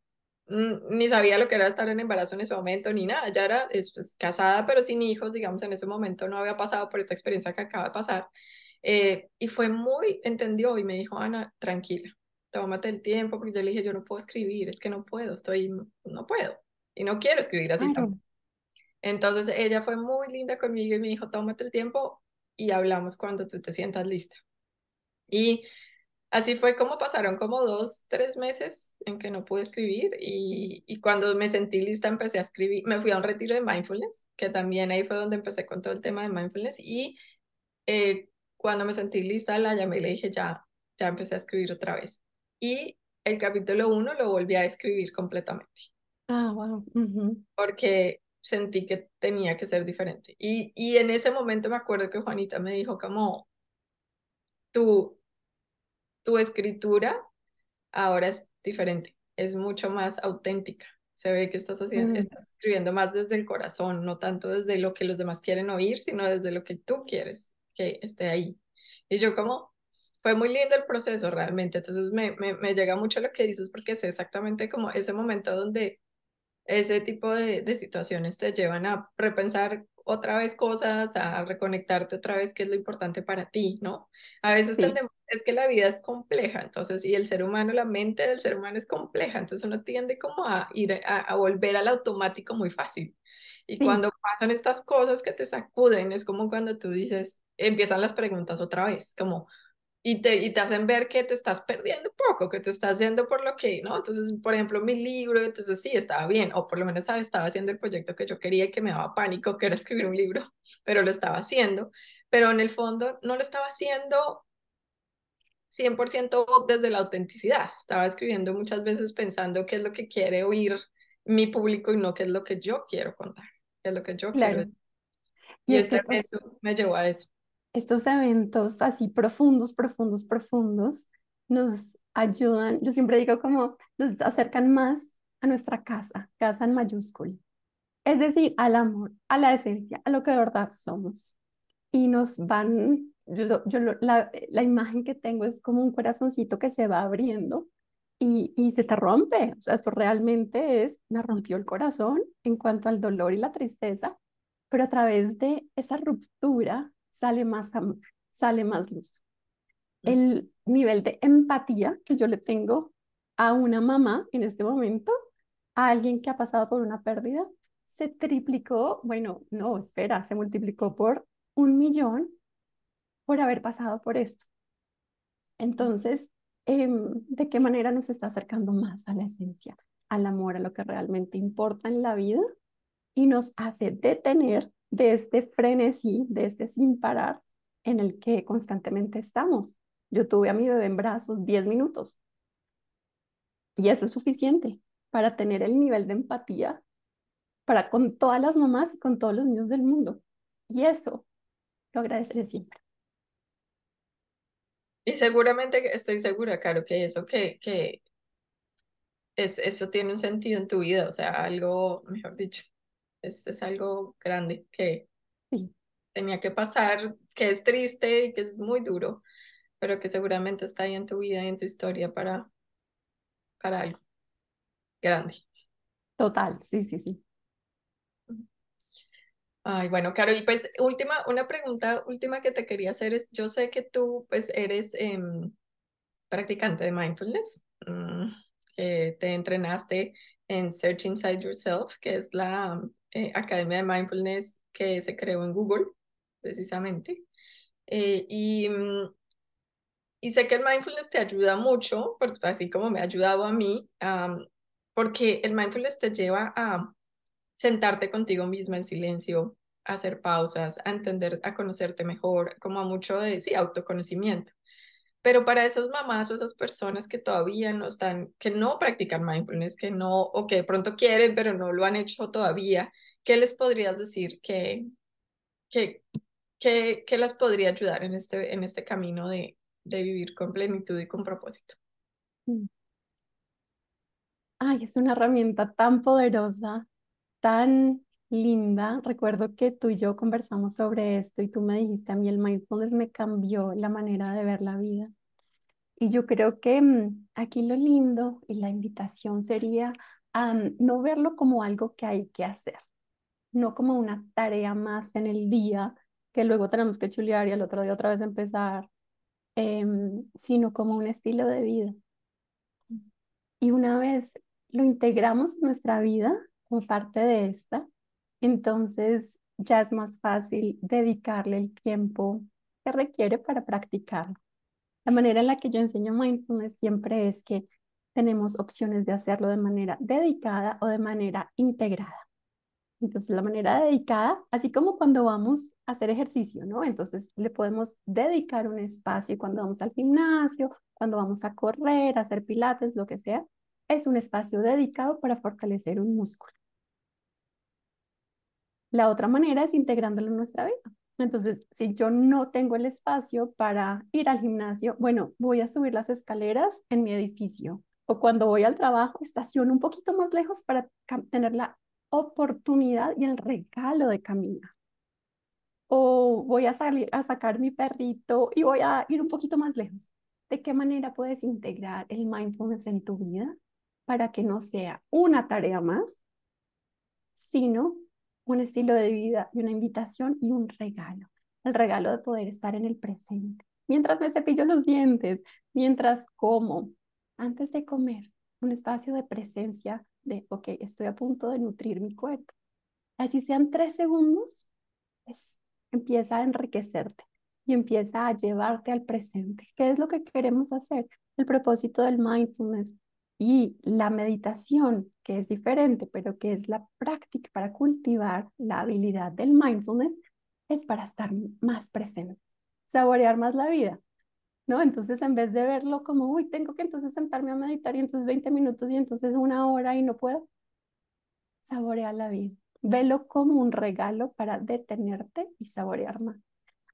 ni sabía lo que era estar en embarazo en ese momento, ni nada, ya era es, pues, casada, pero sin hijos, digamos, en ese momento no había pasado por esta experiencia que acaba de pasar. Eh, y fue muy, entendió y me dijo, Ana, tranquila, tómate el tiempo, porque yo le dije, yo no puedo escribir, es que no puedo, estoy, no puedo, y no quiero escribir así claro. tampoco. Entonces ella fue muy linda conmigo y me dijo, tómate el tiempo y hablamos cuando tú te sientas lista. Y así fue como pasaron como dos, tres meses en que no pude escribir y, y cuando me sentí lista empecé a escribir, me fui a un retiro de mindfulness, que también ahí fue donde empecé con todo el tema de mindfulness y eh, cuando me sentí lista la llamé y le dije ya, ya empecé a escribir otra vez. Y el capítulo uno lo volví a escribir completamente Ah, wow. porque sentí que tenía que ser diferente. Y, y en ese momento me acuerdo que Juanita me dijo como, tu, tu escritura ahora es diferente, es mucho más auténtica. Se ve que estás haciendo, Mm, estás escribiendo más desde el corazón, no tanto desde lo que los demás quieren oír, sino desde lo que tú quieres que esté ahí. Y yo como, fue muy lindo el proceso realmente, entonces me, me, me llega mucho lo que dices porque es exactamente como ese momento donde ese tipo de, de situaciones te llevan a repensar otra vez cosas, a reconectarte otra vez qué es lo importante para ti, ¿no? A veces sí, tendemos, es que la vida es compleja, entonces, y el ser humano, la mente del ser humano es compleja, entonces uno tiende como a ir a, a volver al automático muy fácil. Y sí, cuando pasan estas cosas que te sacuden, es como cuando tú dices, empiezan las preguntas otra vez, como, y te, y te hacen ver que te estás perdiendo un poco, que te estás yendo por lo que, ¿no? Entonces, por ejemplo, mi libro, entonces sí, estaba bien, o por lo menos ¿sabes? estaba haciendo el proyecto que yo quería y que me daba pánico, que era escribir un libro, pero lo estaba haciendo, pero en el fondo no lo estaba haciendo 100% desde la autenticidad, estaba escribiendo muchas veces pensando qué es lo que quiere oír mi público y no qué es lo que yo quiero contar, qué es lo que yo quiero claro. decir. Y Y es que este evento me llevó a eso. Estos eventos así profundos, profundos, profundos, nos ayudan, yo siempre digo como nos acercan más a nuestra casa, casa en mayúscula. Es decir, al amor, a la esencia, a lo que de verdad somos. Y nos van, yo, yo la, la imagen que tengo es como un corazoncito que se va abriendo y, y se te rompe. O sea, esto realmente es, me rompió el corazón en cuanto al dolor y la tristeza, pero a través de esa ruptura sale más amor, sale más luz. El nivel de empatía que yo le tengo a una mamá en este momento, a alguien que ha pasado por una pérdida, se triplicó, bueno, no, espera, se multiplicó por un millón por haber pasado por esto. Entonces, em, ¿de qué manera nos está acercando más a la esencia, al amor, a lo que realmente importa en la vida y nos hace detener de este frenesí, de este sin parar en el que constantemente estamos? Yo tuve a mi bebé en brazos 10 minutos y eso es suficiente para tener el nivel de empatía para con todas las mamás y con todos los niños del mundo. Y eso lo agradeceré siempre. Y seguramente, estoy segura, Caro, que eso que, que es, eso tiene un sentido en tu vida, o sea, algo, mejor dicho, es, es algo grande que Sí, tenía que pasar, que es triste y que es muy duro, pero que seguramente está ahí en tu vida y en tu historia para, para algo grande. total, sí, sí, sí. Ay, bueno, Caro, y pues última, una pregunta última que te quería hacer es, yo sé que tú pues eres em, practicante de mindfulness, mm, que te entrenaste en Search Inside Yourself, que es la eh, academia de mindfulness que se creó en Google, precisamente. Eh, y, mm, y sé que el mindfulness te ayuda mucho, así como me ha ayudado a mí, porque el mindfulness te lleva a sentarte contigo misma en silencio, a hacer pausas, a entender, a conocerte mejor, como a mucho de, sí, autoconocimiento. Pero para esas mamás o esas personas que todavía no están, que no practican mindfulness, que no, o que de pronto quieren, pero no lo han hecho todavía, ¿qué les podrías decir que, que, que, que las podría ayudar en este, en este camino de, de vivir con plenitud y con propósito. Mm. Ay, es una herramienta tan poderosa, tan linda. Recuerdo que tú y yo conversamos sobre esto y tú me dijiste a mí el mindfulness me cambió la manera de ver la vida. Y yo creo que mm, aquí lo lindo y la invitación sería a no verlo como algo que hay que hacer, no como una tarea más en el día que luego tenemos que chulear y al otro día otra vez empezar, Em, sino como un estilo de vida. Y una vez lo integramos en nuestra vida como parte de esta, entonces ya es más fácil dedicarle el tiempo que requiere para practicarlo. La manera en la que yo enseño mindfulness siempre es que tenemos opciones de hacerlo de manera dedicada o de manera integrada. Entonces, la manera dedicada, así como cuando vamos a hacer ejercicio, ¿no? Entonces, le podemos dedicar un espacio cuando vamos al gimnasio, cuando vamos a correr, a hacer pilates, lo que sea, es un espacio dedicado para fortalecer un músculo. La otra manera es integrándolo en nuestra vida. Entonces, si yo no tengo el espacio para ir al gimnasio, bueno, voy a subir las escaleras en mi edificio. O cuando voy al trabajo, estaciono un poquito más lejos para tener la oportunidad y el regalo de caminar. O voy a salir a sacar mi perrito y voy a ir un poquito más lejos. ¿De qué manera puedes integrar el mindfulness en tu vida para que no sea una tarea más, sino un estilo de vida y una invitación y un regalo? El regalo de poder estar en el presente. Mientras me cepillo los dientes, mientras como, antes de comer, un espacio de presencia de, ok, estoy a punto de nutrir mi cuerpo. Así sean tres segundos, pues empieza a enriquecerte y empieza a llevarte al presente. ¿Qué es lo que queremos hacer? El propósito del mindfulness y la meditación, que es diferente, pero que es la práctica para cultivar la habilidad del mindfulness, es para estar más presente, saborear más la vida. ¿no? Entonces, en vez de verlo como, uy, tengo que entonces sentarme a meditar y entonces 20 minutos y entonces una hora y no puedo, saborear la vida. Velo como un regalo para detenerte y saborear más.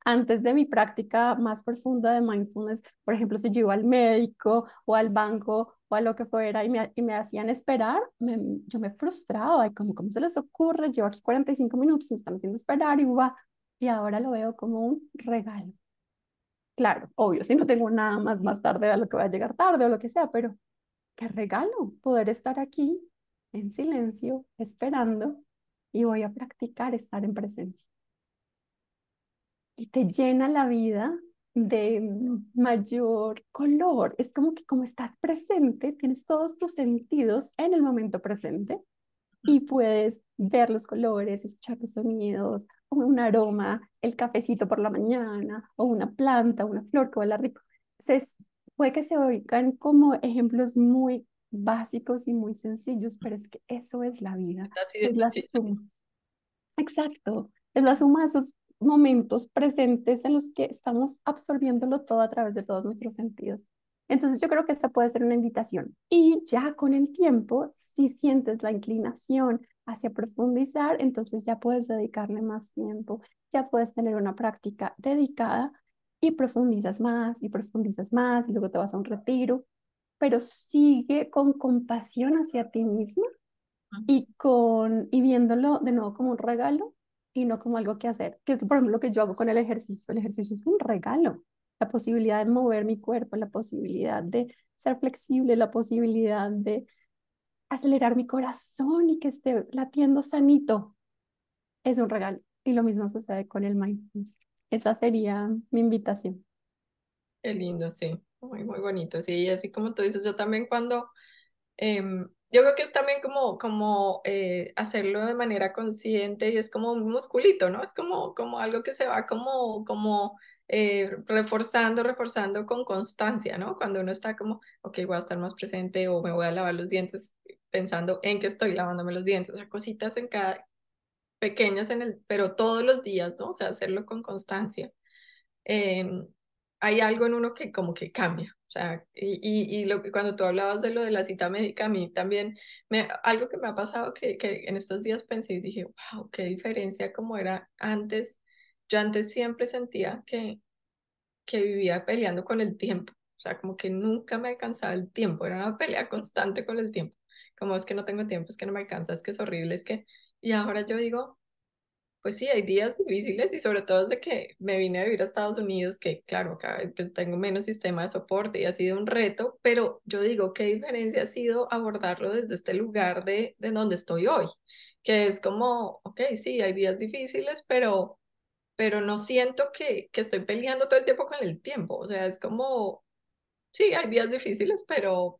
Antes de mi práctica más profunda de mindfulness, por ejemplo, si yo iba al médico o al banco o a lo que fuera y me, y me hacían esperar, yo me frustraba y como, ¿cómo se les ocurre? Llevo aquí 45 minutos, me están haciendo esperar y va. Y ahora lo veo como un regalo Claro, obvio, si no tengo nada más más tarde a lo que voy a llegar tarde o lo que sea, pero qué regalo poder estar aquí en silencio, esperando y voy a practicar estar en presencia. Y te llena la vida de mayor color. Es como que como estás presente, tienes todos tus sentidos en el momento presente y puedes ver los colores, escuchar los sonidos, o un aroma, el cafecito por la mañana, o una planta, una flor que huele rico. Se, puede que se oigan como ejemplos muy básicos y muy sencillos, pero es que eso es la vida. es la suma. Exacto, es la suma de esos momentos presentes en los que estamos absorbiéndolo todo a través de todos nuestros sentidos. Entonces yo creo que esta puede ser una invitación. Y ya con el tiempo, si sientes la inclinación hacia profundizar, entonces ya puedes dedicarle más tiempo, ya puedes tener una práctica dedicada y profundizas más y profundizas más y luego te vas a un retiro, pero sigue con compasión hacia ti misma y, con, y viéndolo de nuevo como un regalo y no como algo que hacer, que es por ejemplo lo que yo hago con el ejercicio. El ejercicio es un regalo la posibilidad de mover mi cuerpo, la posibilidad de ser flexible, la posibilidad de acelerar mi corazón y que esté latiendo sanito. Es un regalo. Y lo mismo sucede con el mindfulness. Esa sería mi invitación. Qué lindo, sí. Muy, muy bonito. Sí, así como tú dices, yo también cuando, em, yo creo que es también como, como eh, hacerlo de manera consciente y es como un musculito, ¿no? Es como, como algo que se va como, como eh, reforzando, reforzando con constancia, ¿no? Cuando uno está como, ok, voy a estar más presente o me voy a lavar los dientes pensando en que estoy lavándome los dientes, o sea, cositas en cada, pequeñas en el, pero todos los días, ¿no? O sea, hacerlo con constancia. Em, hay algo en uno que como que cambia. O sea, y, y, y lo cuando tú hablabas de lo de la cita médica, a mí también, me, algo que me ha pasado que, que en estos días pensé y dije, wow, qué diferencia como era antes. Yo antes siempre sentía que, que vivía peleando con el tiempo. O sea, como que nunca me alcanzaba el tiempo. Era una pelea constante con el tiempo. Como es que no tengo tiempo, es que no me alcanza, es que es horrible, es que... Y ahora yo digo, pues sí, hay días difíciles y sobre todo desde que me vine a vivir a Estados Unidos, que claro, acá pues, tengo menos sistema de soporte y ha sido un reto, pero yo digo, ¿qué diferencia ha sido abordarlo desde este lugar de, de donde estoy hoy? Que es como, ok, sí, hay días difíciles, pero, pero no siento que, que estoy peleando todo el tiempo con el tiempo, o sea, es como, sí, hay días difíciles, pero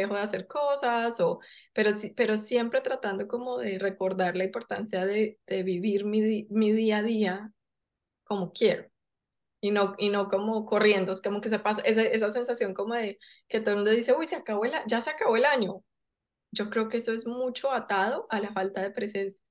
dejo de hacer cosas, o, pero, pero siempre tratando como de recordar la importancia de, de vivir mi, mi día a día como quiero. Y no, y no como corriendo, es como que se pasa esa, esa sensación como de que todo el mundo dice, uy, se acabó el, ya se acabó el año. Yo creo que eso es mucho atado a la falta de presencia.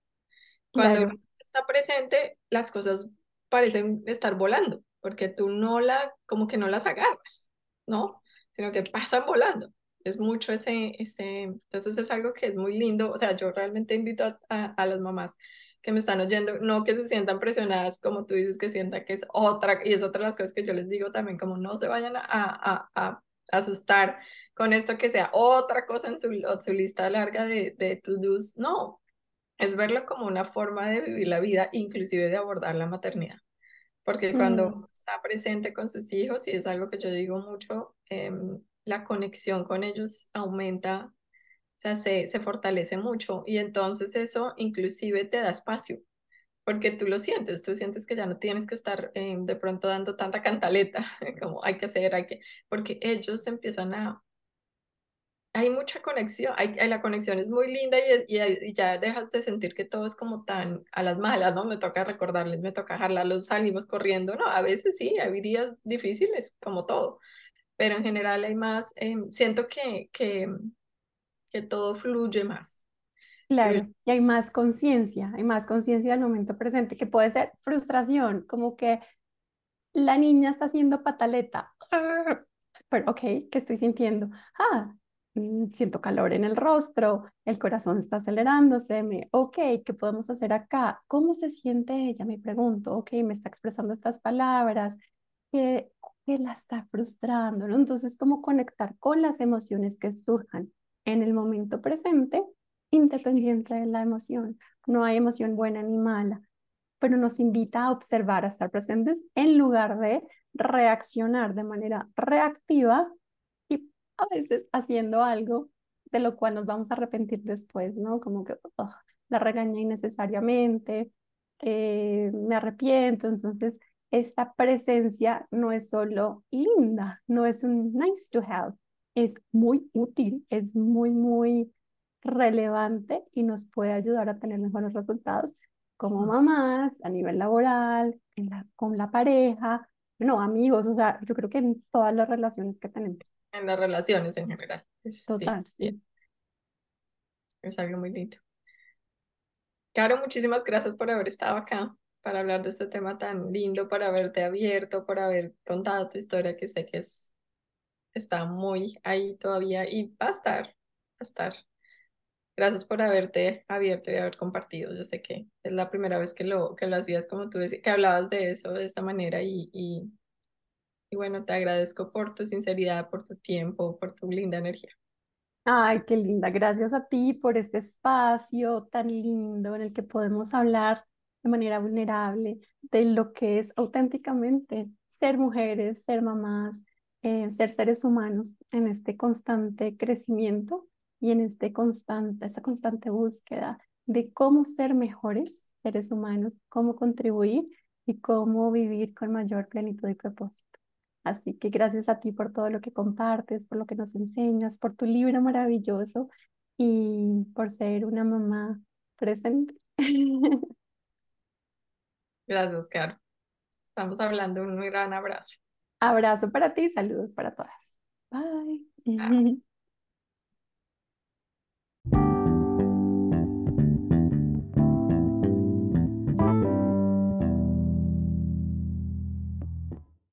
Cuando Claro. está presente, las cosas parecen estar volando, porque tú no la, como que no las agarras, ¿no? Sino que pasan volando es mucho ese, ese, entonces es algo que es muy lindo, o sea, yo realmente invito a, a, a, las mamás que me están oyendo, no que se sientan presionadas, como tú dices, que sientan que es otra, y es otra de las cosas que yo les digo también, como no se vayan a, a, a asustar con esto que sea otra cosa en su, su lista larga de, de to-dos, no, es verlo como una forma de vivir la vida, inclusive de abordar la maternidad. Porque cuando Mm. está presente con sus hijos, y es algo que yo digo mucho, eh, la conexión con ellos aumenta, o sea, se, se fortalece mucho y entonces eso inclusive te da espacio, porque tú lo sientes, tú sientes que ya no tienes que estar eh, de pronto dando tanta cantaleta como hay que hacer, hay que, porque ellos empiezan a... Hay mucha conexión, hay, la conexión es muy linda y, ya dejas de sentir que todo es como tan a las malas, ¿no? Me toca recordarles, me toca jalarlos, salimos corriendo, ¿no? A veces sí, hay días difíciles, como todo, pero en general hay más, eh, siento que, que, que todo fluye más. Claro, y hay más conciencia, hay más conciencia del momento presente, que puede ser frustración, como que la niña está haciendo pataleta, pero ok, ¿qué estoy sintiendo? Ah, siento calor en el rostro, el corazón está acelerándose, me, ok, ¿qué podemos hacer acá? ¿Cómo se siente ella? Me pregunto, ok, me está expresando estas palabras, ¿qué, qué la está frustrando? Entonces, ¿cómo conectar con las emociones que surjan en el momento presente, independiente de la emoción? No hay emoción buena ni mala, pero nos invita a observar, a estar presentes en lugar de reaccionar de manera reactiva y a veces haciendo algo de lo cual nos vamos a arrepentir después, ¿no? Como que oh, la regañé innecesariamente, eh, me arrepiento, entonces esta presencia no es solo linda, no es un nice to have, es muy útil, es muy, muy relevante y nos puede ayudar a tener mejores resultados como mamás, a nivel laboral, en la, con la pareja, no, amigos, o sea, yo creo que en todas las relaciones que tenemos. En las relaciones en general. Es, Total, sí, sí. Es algo muy lindo. Caro, muchísimas gracias por haber estado acá para hablar de este tema tan lindo, por haberte abierto, por haber contado tu historia, que sé que es, está muy ahí todavía y va a estar, va a estar. Gracias por haberte abierto y haber compartido. Yo sé que es la primera vez que lo, que lo hacías como tú decías, que hablabas de eso de esa manera y, y, y bueno, te agradezco por tu sinceridad, por tu tiempo, por tu linda energía. Ay, qué linda. Gracias a ti por este espacio tan lindo en el que podemos hablar de manera vulnerable de lo que es auténticamente ser mujeres, ser mamás, eh, ser seres humanos en este constante crecimiento y en este constante, esa constante búsqueda de cómo ser mejores seres humanos, cómo contribuir y cómo vivir con mayor plenitud y propósito. Así que gracias a ti por todo lo que compartes, por lo que nos enseñas, por tu libro maravilloso y por ser una mamá presente. Gracias, Caro. Estamos hablando, un gran abrazo. Abrazo para ti, saludos para todas. Bye.